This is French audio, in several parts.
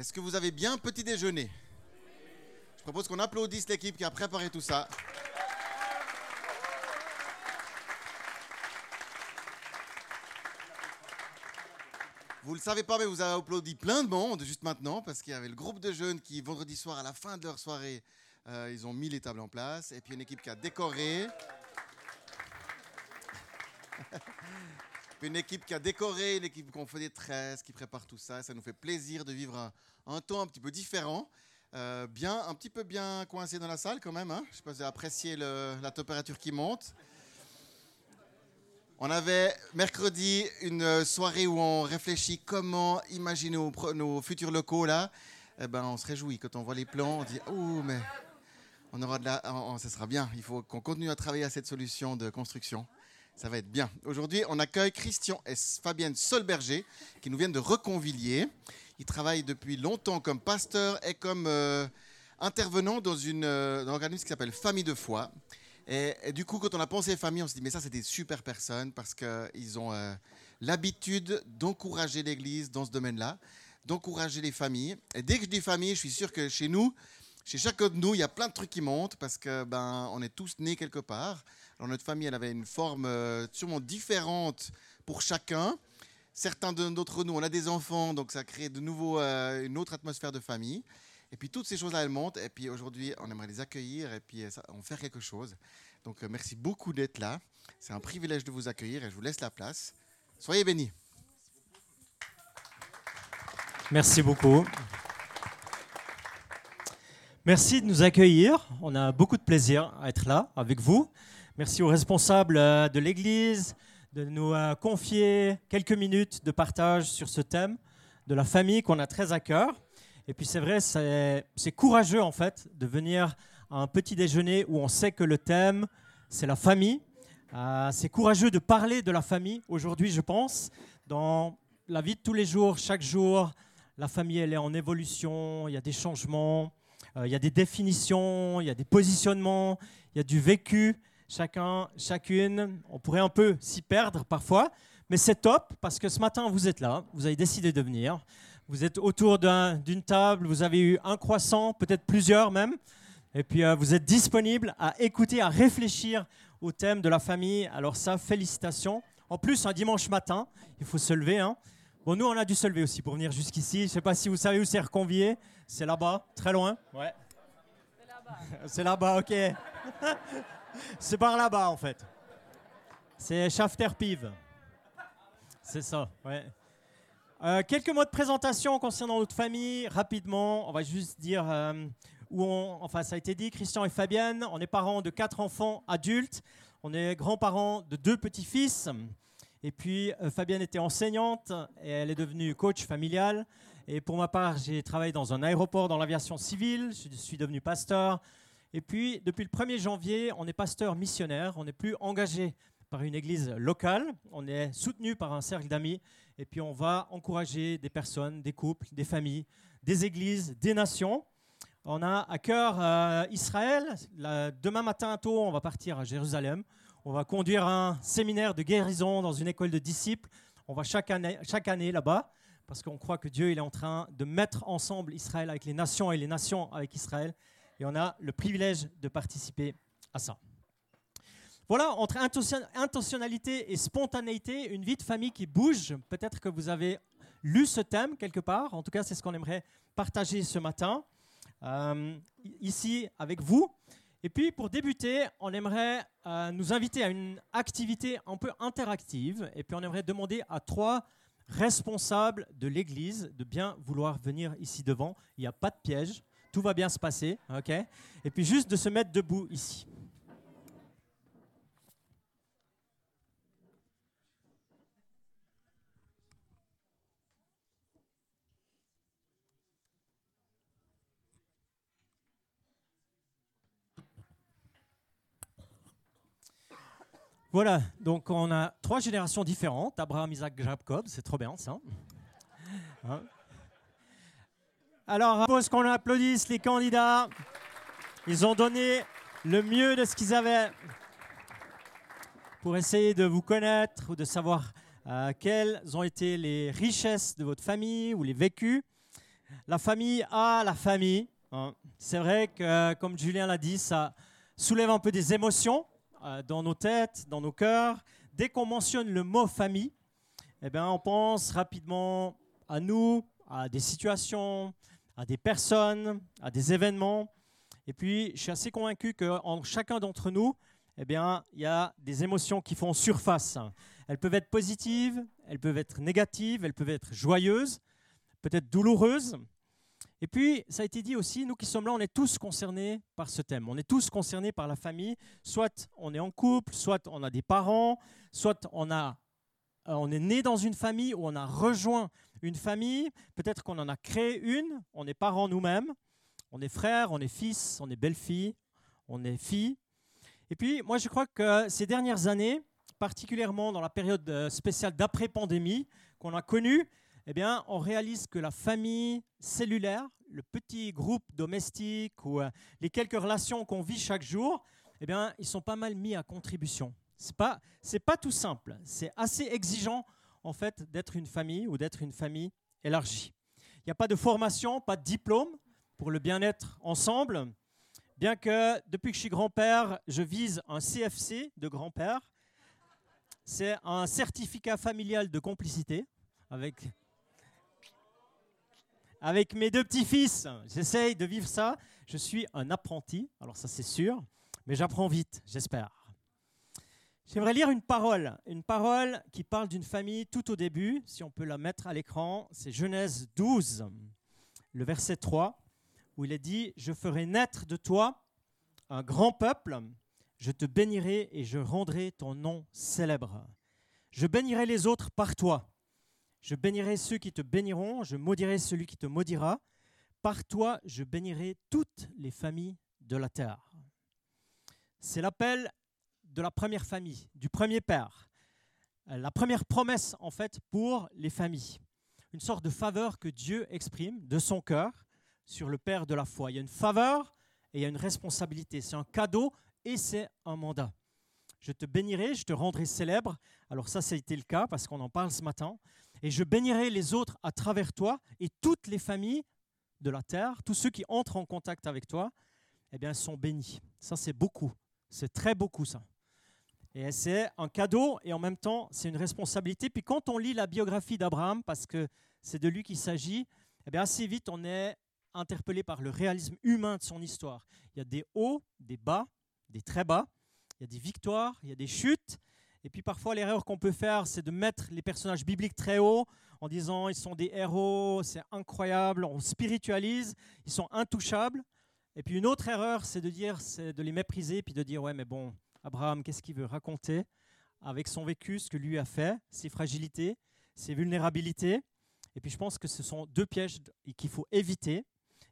Est-ce que vous avez bien petit déjeuner? Je propose qu'on applaudisse l'équipe qui a préparé tout ça. Vous le savez pas, mais vous avez applaudi plein de monde juste maintenant parce qu'il y avait le groupe de jeunes qui, vendredi soir, à la fin de leur soirée, euh, ils ont mis les tables en place. Et puis une équipe qui a décoré. Une équipe qui a décoré, une équipe qui a fait des tresses, qui prépare tout ça. Ça nous fait plaisir de vivre un, temps un petit peu différent. Euh, bien, un petit peu bien coincé dans la salle quand même. Hein. Je sais pas si vous apprécié la température qui monte. On avait mercredi une soirée où on réfléchit comment imaginer nos, futurs locaux là. Eh ben, on se réjouit quand on voit les plans. On dit oh mais on aura de la, oh, oh, ça sera bien. Il faut qu'on continue à travailler à cette solution de construction. Ça va être bien. Aujourd'hui, on accueille Christian et Fabienne Solberger qui nous viennent de Reconvilier. Ils travaillent depuis longtemps comme pasteur et comme euh, intervenant dans, une, euh, un organisme qui s'appelle Famille de foi. Et, et du coup, quand on a pensé famille, on s'est dit, mais ça, c'est des super personnes parce qu'ils ont euh, l'habitude d'encourager l'Église dans ce domaine-là, d'encourager les familles. Et dès que je dis famille, je suis sûr que chez nous, chez chacun de nous, il y a plein de trucs qui montent parce que ben, on est tous nés quelque part. Alors notre famille, elle avait une forme euh, sûrement différente pour chacun. Certains de- d'entre nous, on a des enfants, donc ça crée de nouveau euh, une autre atmosphère de famille. Et puis toutes ces choses-là, elles montent. Et puis aujourd'hui, on aimerait les accueillir et puis euh, en faire quelque chose. Donc euh, merci beaucoup d'être là. C'est un privilège de vous accueillir et je vous laisse la place. Soyez bénis. Merci beaucoup. Merci de nous accueillir. On a beaucoup de plaisir à être là avec vous. Merci aux responsables euh, de l'Église de nous euh, confier quelques minutes de partage sur ce thème de la famille qu'on a très à cœur. Et puis c'est vrai, c'est courageux en fait de venir à un petit déjeuner où on sait que le thème, c'est la famille. Euh, c'est courageux de parler de la famille aujourd'hui, je pense, dans la vie de tous les jours, chaque jour. La famille, elle est en évolution, il y a des changements, il y a des définitions, il y a des positionnements, il y a du vécu. Chacun, chacune, on pourrait un peu s'y perdre parfois, mais c'est top parce que ce matin, vous êtes là, vous avez décidé de venir. Vous êtes autour d'un- d'une table, vous avez eu un croissant, peut-être plusieurs même, et puis euh, vous êtes disponible à écouter, à réfléchir au thème de la famille. Alors ça, félicitations. En plus, un dimanche matin, il faut se lever. Hein. Bon, nous, on a dû se lever aussi pour venir jusqu'ici. Je ne sais pas si vous savez où c'est reconvié. C'est là-bas, très loin. Ouais. C'est là-bas, ok. c'est par là-bas, en fait. C'est Schafter-Pive. C'est ça, ouais. Euh, quelques mots de présentation concernant notre famille, rapidement. On va juste dire euh, où on. Enfin, ça a été dit, Christian et Fabienne. On est parents de quatre enfants adultes. On est grands-parents de deux petits-fils. Et puis, euh, Fabienne était enseignante et elle est devenue coach familial. Et pour ma part, j'ai travaillé dans un aéroport dans l'aviation civile. Je suis devenu pasteur. Et puis, depuis le 1er janvier, on est pasteur missionnaire. On n'est plus engagé par une église locale. On est soutenu par un cercle d'amis. Et puis, on va encourager des personnes, des couples, des familles, des églises, des nations. On a à cœur euh, Israël. Demain matin tôt, on va partir à Jérusalem. On va conduire un séminaire de guérison dans une école de disciples. On va chaque année, là-bas parce qu'on croit que Dieu est en train de mettre ensemble Israël avec les nations et les nations avec Israël. Et on a le privilège de participer à ça. Voilà, entre intention- intentionnalité et spontanéité, une vie de famille qui bouge. Peut-être que vous avez lu ce thème quelque part. En tout cas, c'est ce qu'on aimerait partager ce matin, euh, ici avec vous. Et puis, pour débuter, on aimerait euh, nous inviter à une activité un peu interactive. Et puis, on aimerait demander à trois responsables de l'Église de bien vouloir venir ici devant. Il n'y a pas de piège. Tout va bien se passer. ok? Et puis, juste de se mettre debout ici. Voilà, donc on a trois générations différentes, Abraham, Isaac, Jacob, c'est trop bien ça. Hein? Alors, je qu'on applaudisse les candidats. Ils ont donné le mieux de ce qu'ils avaient pour essayer de vous connaître ou de savoir euh, quelles ont été les richesses de votre famille ou les vécus. la famille a la famille. hein. C'est vrai que, comme Julien l'a dit, ça soulève un peu des émotions euh, dans nos têtes, dans nos cœurs. Dès qu'on mentionne le mot famille, eh bien, on pense rapidement à nous, à des situations, à des personnes, à des événements. Et puis, je suis assez convaincu qu'en chacun d'entre nous, eh bien, il y a des émotions qui font surface. Elles peuvent être positives, elles peuvent être négatives, elles peuvent être joyeuses, peut-être douloureuses. Et puis, ça a été dit aussi, nous qui sommes là, on est tous concernés par ce thème. On est tous concernés par la famille. Soit on est en couple, soit on a des parents, soit on, a, euh, on est né dans une famille ou on a rejoint une famille. Peut-être qu'on en a créé une. On est parents nous-mêmes. On est frères, on est fils, on est belle-fille, on est fille. Et puis, moi, je crois que ces dernières années, particulièrement dans la période euh, spéciale d'après-pandémie qu'on a connue, eh bien, on réalise que la famille cellulaire, le petit groupe domestique ou euh, les quelques relations qu'on vit chaque jour, eh bien, ils sont pas mal mis à contribution. C'est pas, pas tout simple. C'est assez exigeant, en fait, d'être une famille ou d'être une famille élargie. Il n'y a pas de formation, pas de diplôme pour le bien-être ensemble. Bien que depuis que je suis grand-père, je vise un CFC de grand-père. C'est un certificat familial de complicité avec, avec mes deux petits-fils. J'essaye de vivre ça. Je suis un apprenti, alors ça c'est sûr, mais j'apprends vite, j'espère. J'aimerais lire une parole, une parole qui parle d'une famille tout au début, si on peut la mettre à l'écran. C'est Genèse 12, le verset 3, où il est dit, Je ferai naître de toi un grand peuple, je te bénirai et je rendrai ton nom célèbre. Je bénirai les autres par toi. Je bénirai ceux qui te béniront, je maudirai celui qui te maudira. Par toi, je bénirai toutes les familles de la terre. C'est l'appel de la première famille, du premier père. Euh, La première promesse, en fait, pour les familles. Une sorte de faveur que Dieu exprime de son cœur sur le père de la foi. Il y a une faveur et il y a une responsabilité. C'est un cadeau et c'est un mandat. Je te bénirai, je te rendrai célèbre. Alors ça, ça a été le cas parce qu'on en parle ce matin. Et je bénirai les autres à travers toi et toutes les familles de la terre, tous ceux qui entrent en contact avec toi, eh bien, sont bénis. Ça, c'est beaucoup. C'est très beaucoup, ça. Et c'est un cadeau et en même temps, c'est une responsabilité. Puis quand on lit la biographie d'Abraham, parce que c'est de lui qu'il s'agit, eh bien, assez vite, on est interpellé par le réalisme humain de son histoire. Il y a des hauts, des bas, des très bas. Il y a des victoires, il y a des chutes. Et puis parfois, l'erreur qu'on peut faire, c'est de mettre les personnages bibliques très haut en disant ils sont des héros, c'est incroyable, on spiritualise, ils sont intouchables. Et puis une autre erreur, c'est de dire, c'est de les mépriser, puis de dire ouais, mais bon, Abraham, qu'est-ce qu'il veut raconter avec son vécu, ce que lui a fait, ses fragilités, ses vulnérabilités? Et puis je pense que ce sont deux pièges qu'il faut éviter.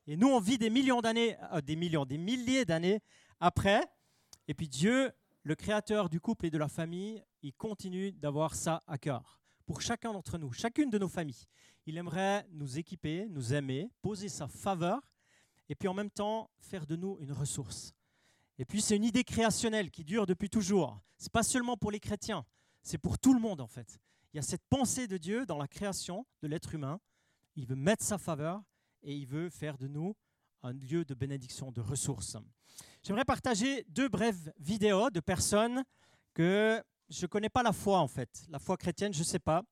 Et nous, on vit des millions d'années, euh, des millions, des milliers d'années après. Et puis Dieu, le créateur du couple et de la famille, il continue d'avoir ça à cœur. Pour chacun d'entre nous, chacune de nos familles. Il aimerait nous équiper, nous aimer, poser sa faveur, et puis en même temps faire de nous une ressource. Et puis c'est une idée créationnelle qui dure depuis toujours. C'est pas seulement pour les chrétiens, c'est pour tout le monde en fait. Il y a cette pensée de Dieu dans la création de l'être humain. Il veut mettre sa faveur et il veut faire de nous un lieu de bénédiction, de ressources. J'aimerais partager deux brèves vidéos de personnes que je ne connais pas la foi en fait. La foi chrétienne, je ne sais pas.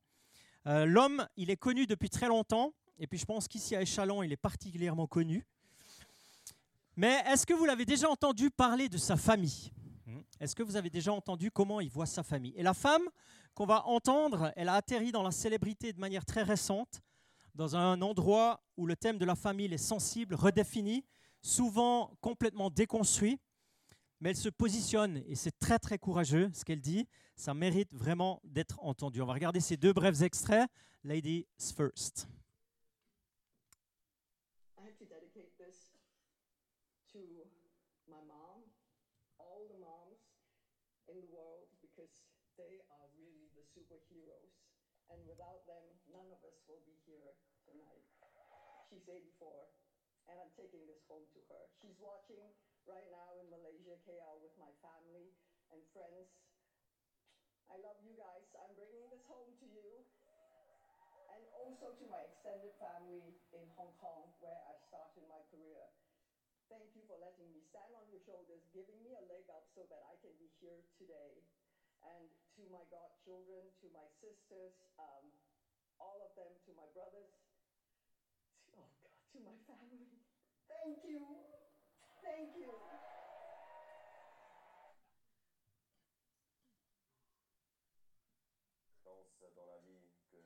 Euh, L'homme, il est connu depuis très longtemps, et puis je pense qu'ici à Échalon, il est particulièrement connu. Mais est-ce que vous l'avez déjà entendu parler de sa famille Est-ce que vous avez déjà entendu comment il voit sa famille Et la femme qu'on va entendre, elle a atterri dans la célébrité de manière très récente, dans un endroit où le thème de la famille est sensible, redéfini, souvent complètement déconstruit, mais elle se positionne et c'est très très courageux ce qu'elle dit. Ça mérite vraiment d'être entendu. On va regarder ces deux brefs extraits. Ladies first. They are really the superheroes. And without them, none of us will be here tonight. She's 84, and I'm taking this home to her. She's watching right now in Malaysia, KL, with my family and friends. I love you guys. I'm bringing this home to you. And also to my extended family in Hong Kong, where I started my career. thank you for letting me stand on your shoulders, giving me a leg up so that I can be here today. And to my godchildren, to my sisters, um, all of them, to my brothers, to, oh God, to my family. Thank you. Thank you. pense dans la vie que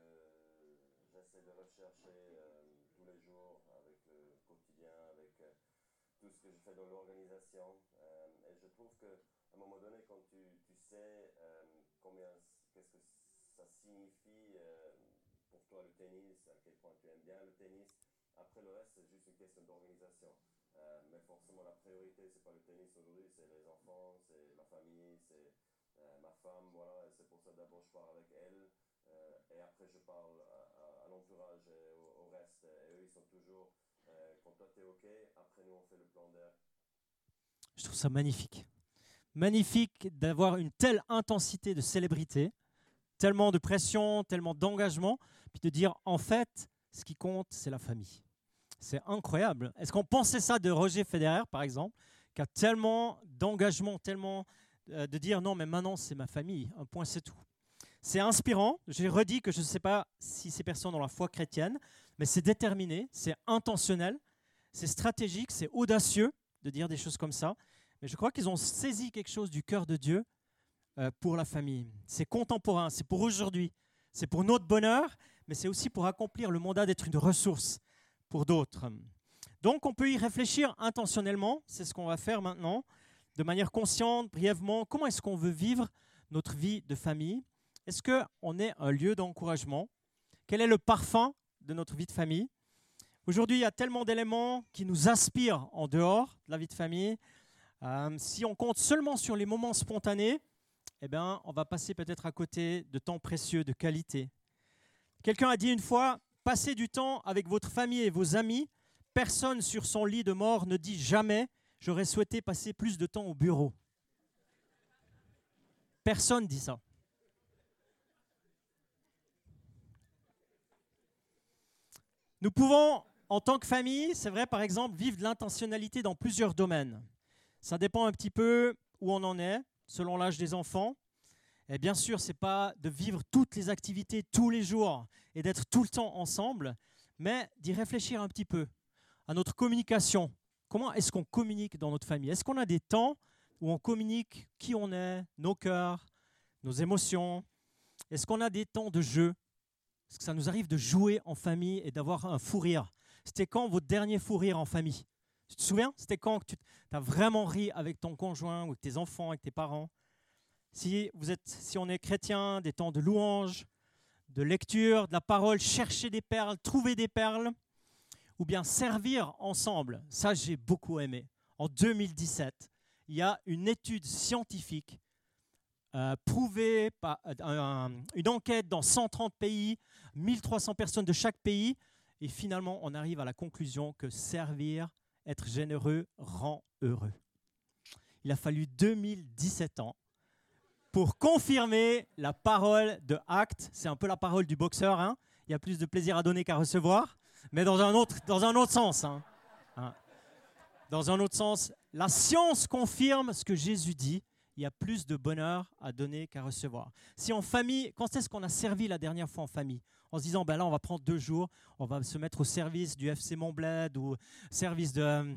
j'essaie de rechercher euh, tous les jours avec le quotidien, avec euh, tout ce que je fais dans l'organisation. Euh, et je trouve qu'à un moment donné, quand tu, tu sais qu'est-ce que ça signifie euh, pour toi le tennis, à quel point tu aimes bien le tennis, après le reste, c'est juste une question d'organisation. Euh, mais forcément, la priorité, c'est pas le tennis aujourd'hui, c'est les enfants, c'est ma famille, c'est euh, ma femme, voilà, c'est pour ça d'abord je parle avec elle, et après je parle à, l'entourage et au, reste, et eux ils sont toujours, quand toi t'es ok, après nous on fait le plan d'air. Je trouve ça magnifique. Magnifique d'avoir une telle intensité de célébrité, tellement de pression, tellement d'engagement, puis de dire en fait, ce qui compte, c'est la famille. C'est incroyable. Est-ce qu'on pensait ça de Roger Federer, par exemple, qui a tellement d'engagement, tellement euh, de dire non, mais maintenant c'est ma famille, un point c'est tout. C'est inspirant. J'ai redit que je ne sais pas si ces personnes ont la foi chrétienne, mais c'est déterminé, c'est intentionnel, c'est stratégique, c'est audacieux de dire des choses comme ça. Mais je crois qu'ils ont saisi quelque chose du cœur de Dieu pour la famille. C'est contemporain, c'est pour aujourd'hui, c'est pour notre bonheur, mais c'est aussi pour accomplir le mandat d'être une ressource pour d'autres. Donc on peut y réfléchir intentionnellement, c'est ce qu'on va faire maintenant, de manière consciente, brièvement. Comment est-ce qu'on veut vivre notre vie de famille? Est-ce qu'on est un lieu d'encouragement? Quel est le parfum de notre vie de famille? Aujourd'hui, il y a tellement d'éléments qui nous aspirent en dehors de la vie de famille. Euh, si on compte seulement sur les moments spontanés, eh bien, on va passer peut-être à côté de temps précieux, de qualité. Quelqu'un a dit une fois, passez du temps avec votre famille et vos amis. Personne sur son lit de mort ne dit jamais, j'aurais souhaité passer plus de temps au bureau. Personne dit ça. Nous pouvons, en tant que famille, c'est vrai, par exemple, vivre de l'intentionnalité dans plusieurs domaines. Ça dépend un petit peu où on en est, selon l'âge des enfants. Et bien sûr, ce n'est pas de vivre toutes les activités tous les jours et d'être tout le temps ensemble, mais d'y réfléchir un petit peu à notre communication. Comment est-ce qu'on communique dans notre famille? Est-ce qu'on a des temps où on communique qui on est, nos cœurs, nos émotions? Est-ce qu'on a des temps de jeu? Est-ce que ça nous arrive de jouer en famille et d'avoir un fou rire? C'était quand votre dernier fou rire en famille? Tu te souviens? C'était quand que tu as vraiment ri avec ton conjoint ou avec tes enfants, avec tes parents? Si, on est chrétien, des temps de louange, de lecture, de la parole, chercher des perles, trouver des perles, ou bien servir ensemble. Ça, j'ai beaucoup aimé. En 2017, il y a une étude scientifique euh, prouvée par euh, un- une enquête dans 130 pays, 1300 personnes de chaque pays, et finalement, on arrive à la conclusion que servir, être généreux, rend heureux. Il a fallu 2017 ans pour confirmer la parole de Acte. C'est un peu la parole du boxeur. hein. Il y a plus de plaisir à donner qu'à recevoir, mais dans un autre, dans un autre sens. hein. Hein. Dans un autre sens, la science confirme ce que Jésus dit. Il y a plus de bonheur à donner qu'à recevoir. Si en famille, quand est-ce qu'on a servi la dernière fois en famille? En se disant, ben là, on va prendre deux jours, on va se mettre au service du FC Montbled ou service euh,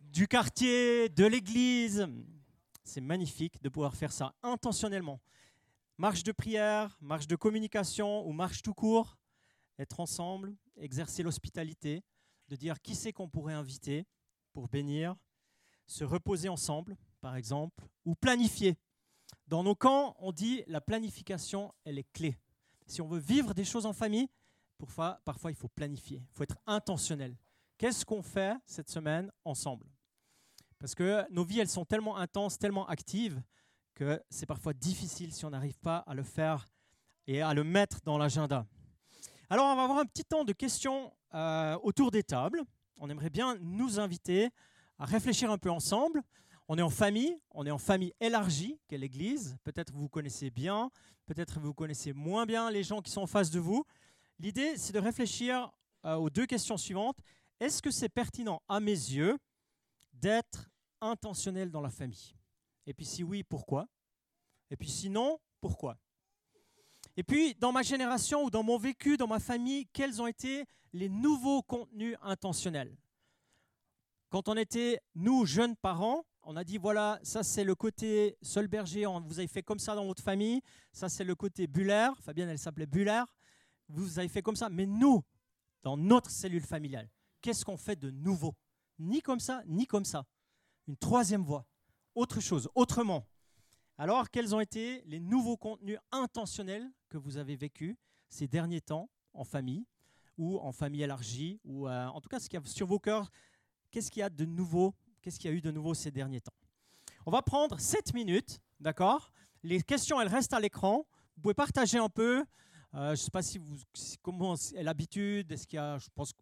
du quartier, de l'église. C'est magnifique de pouvoir faire ça intentionnellement. Marche de prière, marche de communication ou marche tout court, être ensemble, exercer l'hospitalité, de dire qui c'est qu'on pourrait inviter pour bénir, se reposer ensemble, par exemple, ou planifier. Dans nos camps, on dit la planification, elle est clé. Si on veut vivre des choses en famille, parfois, parfois il faut planifier, il faut être intentionnel. Qu'est-ce qu'on fait cette semaine ensemble? Parce que nos vies, elles sont tellement intenses, tellement actives, que c'est parfois difficile si on n'arrive pas à le faire et à le mettre dans l'agenda. Alors, on va avoir un petit temps de questions euh, autour des tables. On aimerait bien nous inviter à réfléchir un peu ensemble. On est en famille, on est en famille élargie, qu'est l'Église. Peut-être vous connaissez bien, peut-être vous connaissez moins bien les gens qui sont en face de vous. L'idée, c'est de réfléchir euh, aux deux questions suivantes. est-ce que c'est pertinent à mes yeux d'être intentionnel dans la famille? Et puis si oui, pourquoi? Et puis sinon, pourquoi? Et puis dans ma génération ou dans mon vécu, dans ma famille, quels ont été les nouveaux contenus intentionnels? Quand on était, nous, jeunes parents, on a dit, voilà, ça c'est le côté seul berger, on, vous avez fait comme ça dans votre famille, ça c'est le côté Buller, Fabienne elle s'appelait Buller, vous avez fait comme ça, mais nous, dans notre cellule familiale, qu'est-ce qu'on fait de nouveau? Ni comme ça, ni comme ça. Une troisième voie, autre chose, autrement. Alors, quels ont été les nouveaux contenus intentionnels que vous avez vécus ces derniers temps en famille ou en famille élargie ou euh, en tout cas ce qu'il y a sur vos cœurs? Qu'est-ce qu'il y a de nouveau Qu'est-ce qu'il y a eu de nouveau ces derniers temps On va prendre 7 minutes, d'accord? Les questions, elles restent à l'écran. Vous pouvez partager un peu. Euh, je ne sais pas si vous, comment est l'habitude. Est-ce qu'il y a, je pense,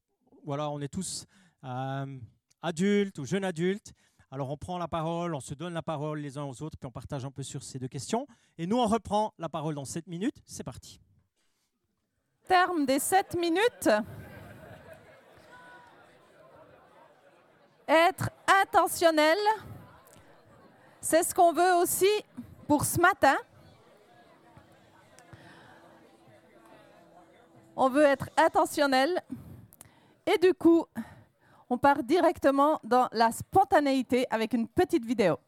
voilà, on est tous euh, adultes ou jeunes adultes. Alors on prend la parole, on se donne la parole les uns aux autres, puis on partage un peu sur ces deux questions. Et nous, on reprend la parole dans 7 minutes. C'est parti. Terme des 7 minutes. Être intentionnel, c'est ce qu'on veut aussi pour ce matin. On veut être intentionnel et du coup, on part directement dans la spontanéité avec une petite vidéo.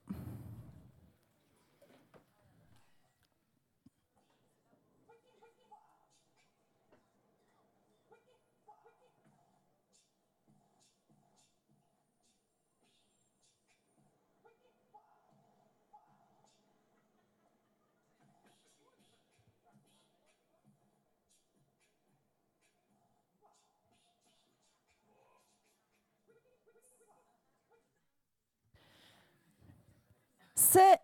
C'est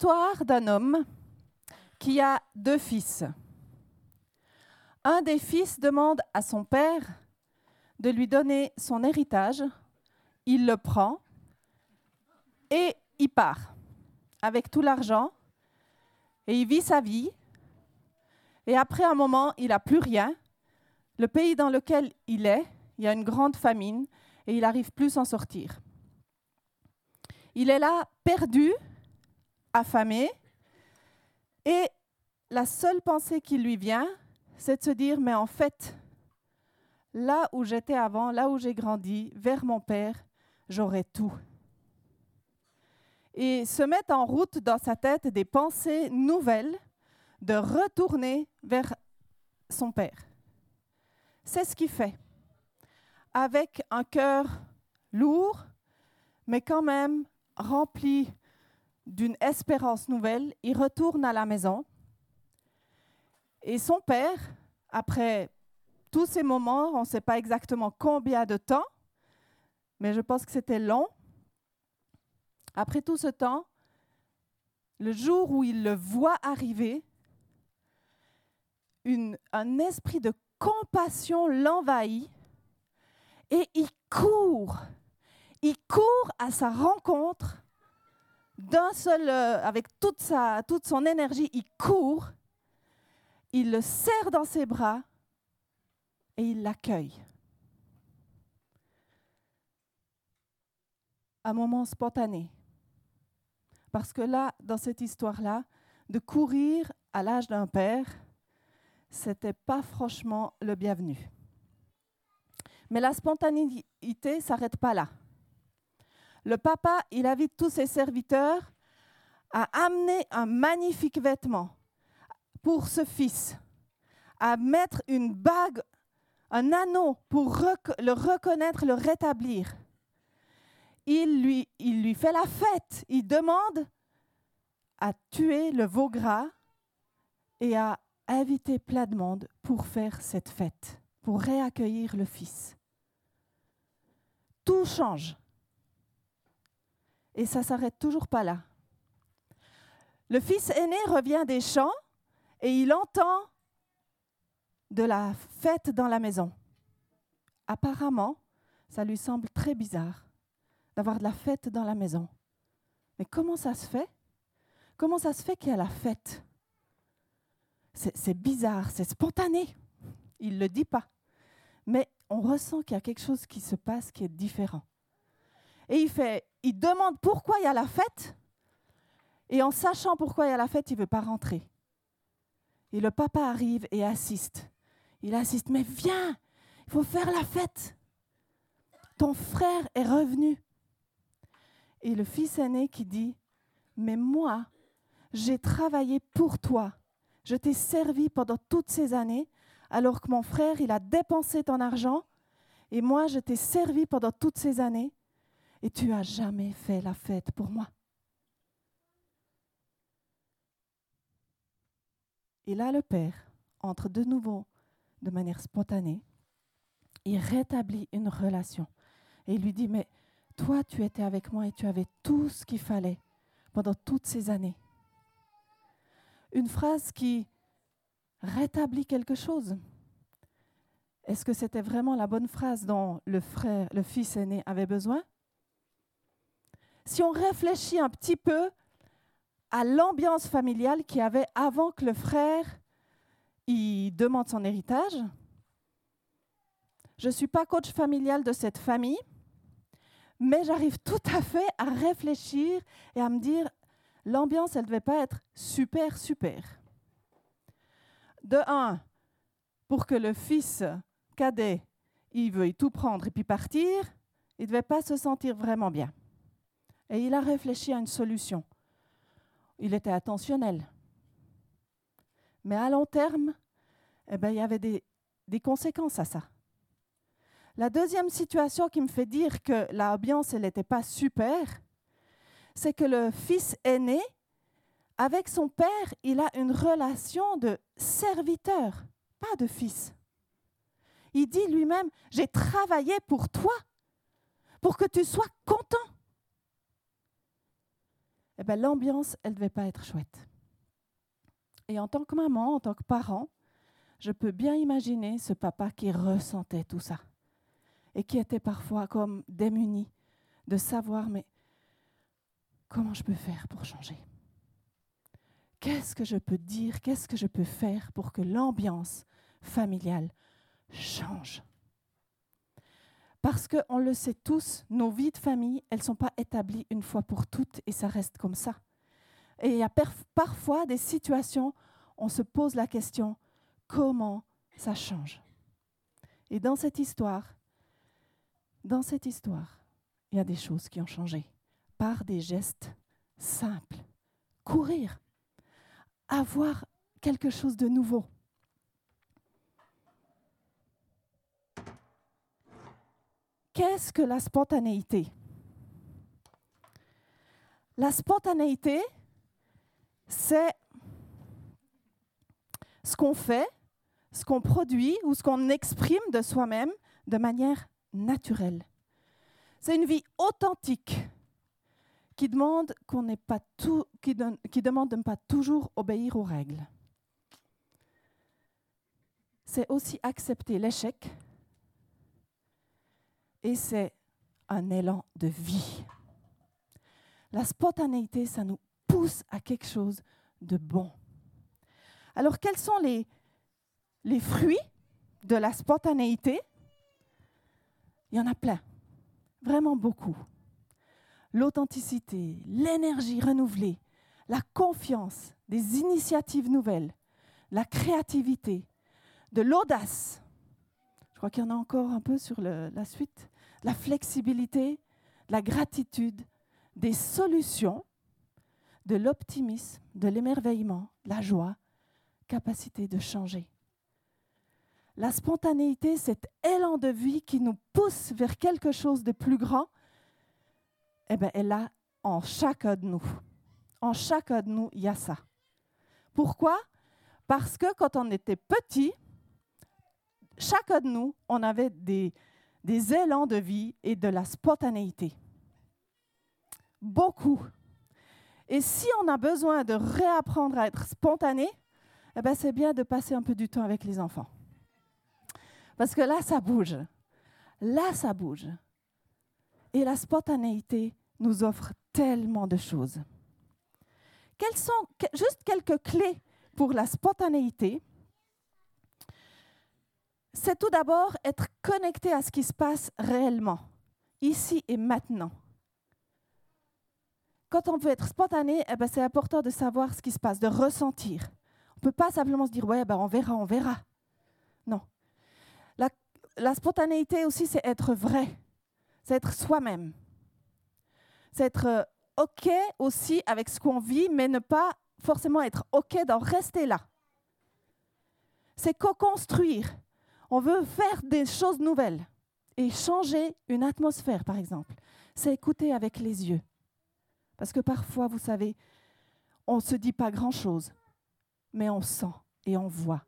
l'histoire d'un homme qui a deux fils. Un des fils demande à son père de lui donner son héritage. Il le prend et il part avec tout l'argent et il vit sa vie. Et après un moment, il n'a plus rien. Le pays dans lequel il est, il y a une grande famine et il n'arrive plus à s'en sortir. Il est là perdu affamé. Et la seule pensée qui lui vient, c'est de se dire, mais en fait, là où j'étais avant, là où j'ai grandi, vers mon père, j'aurais tout. Et se mettre en route dans sa tête des pensées nouvelles de retourner vers son père. C'est ce qu'il fait. Avec un cœur lourd, mais quand même rempli d'une espérance nouvelle, il retourne à la maison. Et son père, après tous ces moments, on ne sait pas exactement combien de temps, mais je pense que c'était long. Après tout ce temps, le jour où il le voit arriver, un esprit de compassion l'envahit et il court. Il court à sa rencontre d'un seul, euh, avec toute, sa, toute son énergie, il court, il le serre dans ses bras et il l'accueille. Un moment spontané. Parce que là, dans cette histoire-là, de courir à l'âge d'un père, c'était pas franchement le bienvenu. Mais la spontanéité s'arrête pas là le papa, il invite tous ses serviteurs à amener un magnifique vêtement pour ce fils, à mettre une bague, un anneau pour le reconnaître, le rétablir. Il lui, il lui fait la fête, il demande à tuer le veau gras et à inviter plein de monde pour faire cette fête, pour réaccueillir le fils. Tout change. Et ça s'arrête toujours pas là. Le fils aîné revient des champs et il entend de la fête dans la maison. Apparemment, ça lui semble très bizarre d'avoir de la fête dans la maison. Mais comment ça se fait? Comment ça se fait qu'il y a la fête? C'est bizarre, c'est spontané. Il ne le dit pas. Mais on ressent qu'il y a quelque chose qui se passe qui est différent. Et il, demande pourquoi il y a la fête. Et en sachant pourquoi il y a la fête, il ne veut pas rentrer. Et le papa arrive et assiste. Il assiste, mais viens, il faut faire la fête. Ton frère est revenu. Et le fils aîné qui dit, mais moi, j'ai travaillé pour toi. Je t'ai servi pendant toutes ces années, alors que mon frère, il a dépensé ton argent. Et moi, je t'ai servi pendant toutes ces années. Et tu as jamais fait la fête pour moi. Et là, le père entre de nouveau de manière spontanée. Il rétablit une relation. Et il lui dit, mais toi, tu étais avec moi et tu avais tout ce qu'il fallait pendant toutes ces années. Une phrase qui rétablit quelque chose. Est-ce que c'était vraiment la bonne phrase dont le frère, le fils aîné avait besoin? Si on réfléchit un petit peu à l'ambiance familiale qu'il y avait avant que le frère il demande son héritage. Je ne suis pas coach familial de cette famille, mais j'arrive tout à fait à réfléchir et à me dire, l'ambiance, elle ne devait pas être super, super. De un, pour que le fils cadet, il veuille tout prendre et puis partir, il ne devait pas se sentir vraiment bien. Et il a réfléchi à une solution. Il était attentionnel. Mais à long terme, eh ben, il y avait des, conséquences à ça. La deuxième situation qui me fait dire que l'ambiance n'était pas super, c'est que le fils aîné, avec son père, il a une relation de serviteur, pas de fils. Il dit lui-même, j'ai travaillé pour toi, pour que tu sois content. Eh bien, l'ambiance, elle ne devait pas être chouette. Et en tant que maman, en tant que parent, je peux bien imaginer ce papa qui ressentait tout ça et qui était parfois comme démuni de savoir, mais comment je peux faire pour changer? Qu'est-ce que je peux dire? Qu'est-ce que je peux faire pour que l'ambiance familiale change? Parce qu'on le sait tous, nos vies de famille, elles ne sont pas établies une fois pour toutes et ça reste comme ça. Et il y a parfois des situations, on se pose la question, comment ça change? Et dans cette histoire, dans cette histoire, il y a des choses qui ont changé par des gestes simples. Courir, avoir quelque chose de nouveau. Qu'est-ce que la spontanéité? La spontanéité, c'est ce qu'on fait, ce qu'on produit ou ce qu'on exprime de soi-même de manière naturelle. C'est une vie authentique qui demande, pas tout, qui demande de ne pas toujours obéir aux règles. C'est aussi accepter l'échec et c'est un élan de vie. La spontanéité, ça nous pousse à quelque chose de bon. Alors, quels sont les, fruits de la spontanéité? Il y en a plein, vraiment beaucoup. L'authenticité, l'énergie renouvelée, la confiance, des initiatives nouvelles, la créativité, de l'audace. Je crois qu'il y en a encore un peu sur la suite. La flexibilité, la gratitude, des solutions, de l'optimisme, de l'émerveillement, la joie, capacité de changer. La spontanéité, cet élan de vie qui nous pousse vers quelque chose de plus grand, eh bien, elle a en chacun de nous. En chacun de nous, il y a ça. Pourquoi? Parce que quand on était petit, chacun de nous, on avait des, des élans de vie et de la spontanéité. Beaucoup. Et si on a besoin de réapprendre à être spontané, eh ben, c'est bien de passer un peu du temps avec les enfants. Parce que là, ça bouge. Là, ça bouge. Et la spontanéité nous offre tellement de choses. Quelles sont juste quelques clés pour la spontanéité c'est tout d'abord être connecté à ce qui se passe réellement, ici et maintenant. Quand on veut être spontané, eh ben, c'est important de savoir ce qui se passe, de ressentir. On ne peut pas simplement se dire, ouais, ben, on verra, on verra. Non. La, la spontanéité aussi, c'est être vrai, c'est être soi-même. C'est être euh, OK aussi avec ce qu'on vit, mais ne pas forcément être OK d'en rester là. C'est co-construire. On veut faire des choses nouvelles et changer une atmosphère, par exemple. C'est écouter avec les yeux. Parce que parfois, vous savez, on ne se dit pas grand-chose, mais on sent et on voit.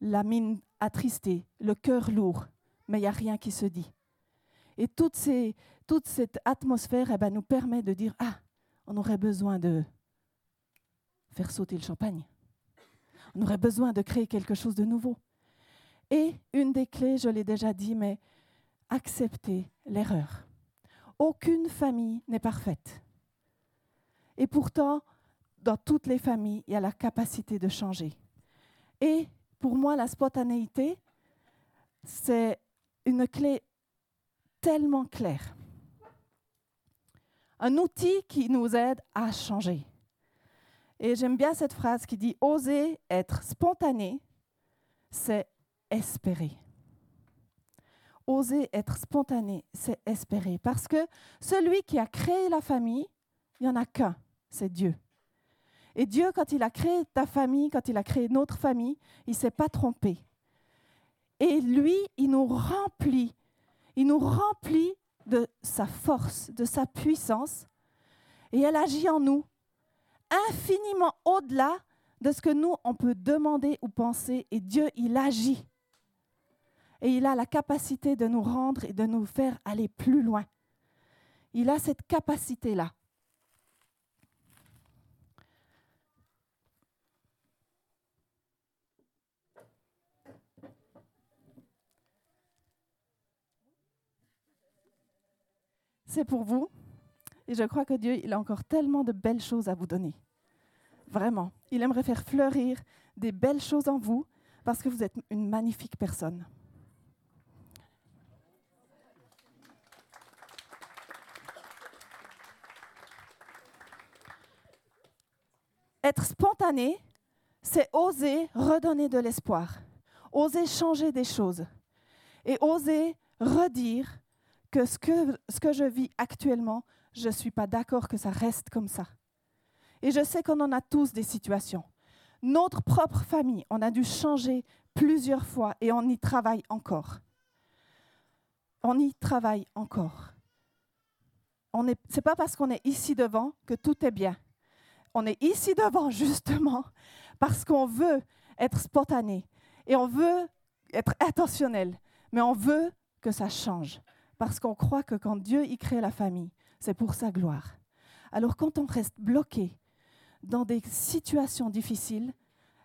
La mine attristée, le cœur lourd, mais il n'y a rien qui se dit. Et toute, ces, toute cette atmosphère eh ben, nous permet de dire, ah, on aurait besoin de faire sauter le champagne. On aurait besoin de créer quelque chose de nouveau. Et une des clés, je l'ai déjà dit, mais accepter l'erreur. Aucune famille n'est parfaite. Et pourtant, dans toutes les familles, il y a la capacité de changer. Et pour moi, la spontanéité, c'est une clé tellement claire. Un outil qui nous aide à changer. Et j'aime bien cette phrase qui dit Oser être spontané, c'est espérer. Oser être spontané, c'est espérer. Parce que celui qui a créé la famille, il n'y en a qu'un, c'est Dieu. Et Dieu, quand il a créé ta famille, quand il a créé notre famille, il ne s'est pas trompé. Et lui, il nous remplit, il nous remplit de sa force, de sa puissance, et elle agit en nous infiniment au-delà de ce que nous, on peut demander ou penser, et Dieu, il agit. Et il a la capacité de nous rendre et de nous faire aller plus loin. Il a cette capacité-là. C'est pour vous. Et je crois que Dieu, il a encore tellement de belles choses à vous donner. Vraiment. Il aimerait faire fleurir des belles choses en vous parce que vous êtes une magnifique personne. Être spontané, c'est oser redonner de l'espoir, oser changer des choses et oser redire que ce que, je vis actuellement, je ne suis pas d'accord que ça reste comme ça. Et je sais qu'on en a tous des situations. Notre propre famille, on a dû changer plusieurs fois et on y travaille encore. On y travaille encore. Ce n'est pas parce qu'on est ici devant que tout est bien. On est ici devant justement parce qu'on veut être spontané et on veut être intentionnel, mais on veut que ça change parce qu'on croit que quand Dieu y crée la famille, c'est pour sa gloire. Alors quand on reste bloqué dans des situations difficiles,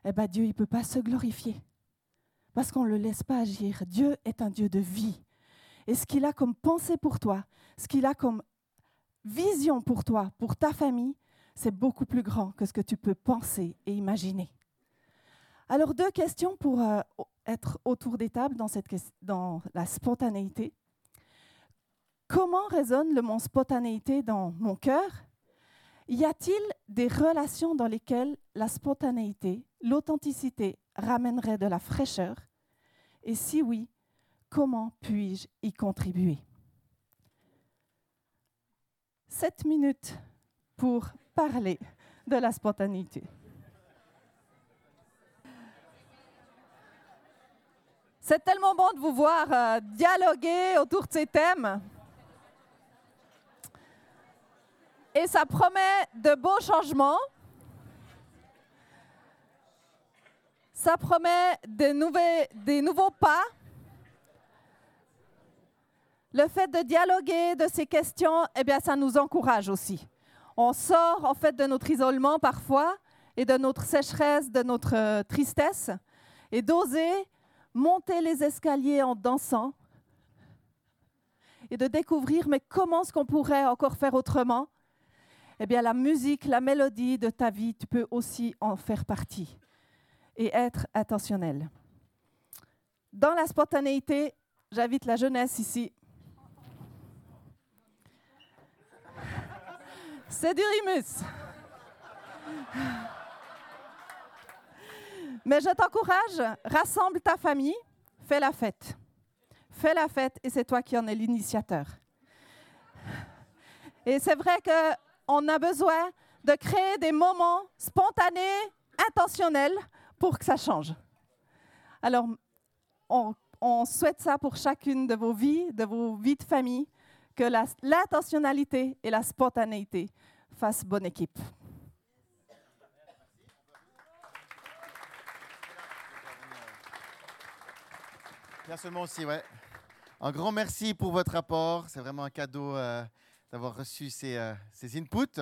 eh ben Dieu ne peut pas se glorifier parce qu'on ne le laisse pas agir. Dieu est un Dieu de vie. Et ce qu'il a comme pensée pour toi, ce qu'il a comme vision pour toi, pour ta famille, c'est beaucoup plus grand que ce que tu peux penser et imaginer. Alors deux questions pour euh, être autour des tables dans, cette, dans la spontanéité. Comment résonne le mot spontanéité dans mon cœur? Y a-t-il des relations dans lesquelles la spontanéité, l'authenticité ramènerait de la fraîcheur? Et si oui, comment puis-je y contribuer? Sept minutes pour parler de la spontanéité. C'est tellement bon de vous voir euh, dialoguer autour de ces thèmes. et ça promet de beaux changements. Ça promet des, nouveaux pas. Le fait de dialoguer de ces questions, eh bien, ça nous encourage aussi. On sort en fait de notre isolement parfois et de notre sécheresse, de notre euh, tristesse, et d'oser monter les escaliers en dansant et de découvrir mais comment est-ce qu'on pourrait encore faire autrement? Eh bien la musique, la mélodie de ta vie, tu peux aussi en faire partie et être attentionnel. dans la spontanéité, j'invite la jeunesse ici. C'est du rimus. Mais je t'encourage, rassemble ta famille, fais la fête. Fais la fête et c'est toi qui en es l'initiateur. Et c'est vrai qu'on a besoin de créer des moments spontanés, intentionnels, pour que ça change. Alors, on, on souhaite ça pour chacune de vos vies, de vos vies de famille, que l'intentionnalité et la spontanéité fassent bonne équipe. Seulement aussi, ouais. Un grand merci pour votre apport. C'est vraiment un cadeau euh, d'avoir reçu ces, euh, ces inputs.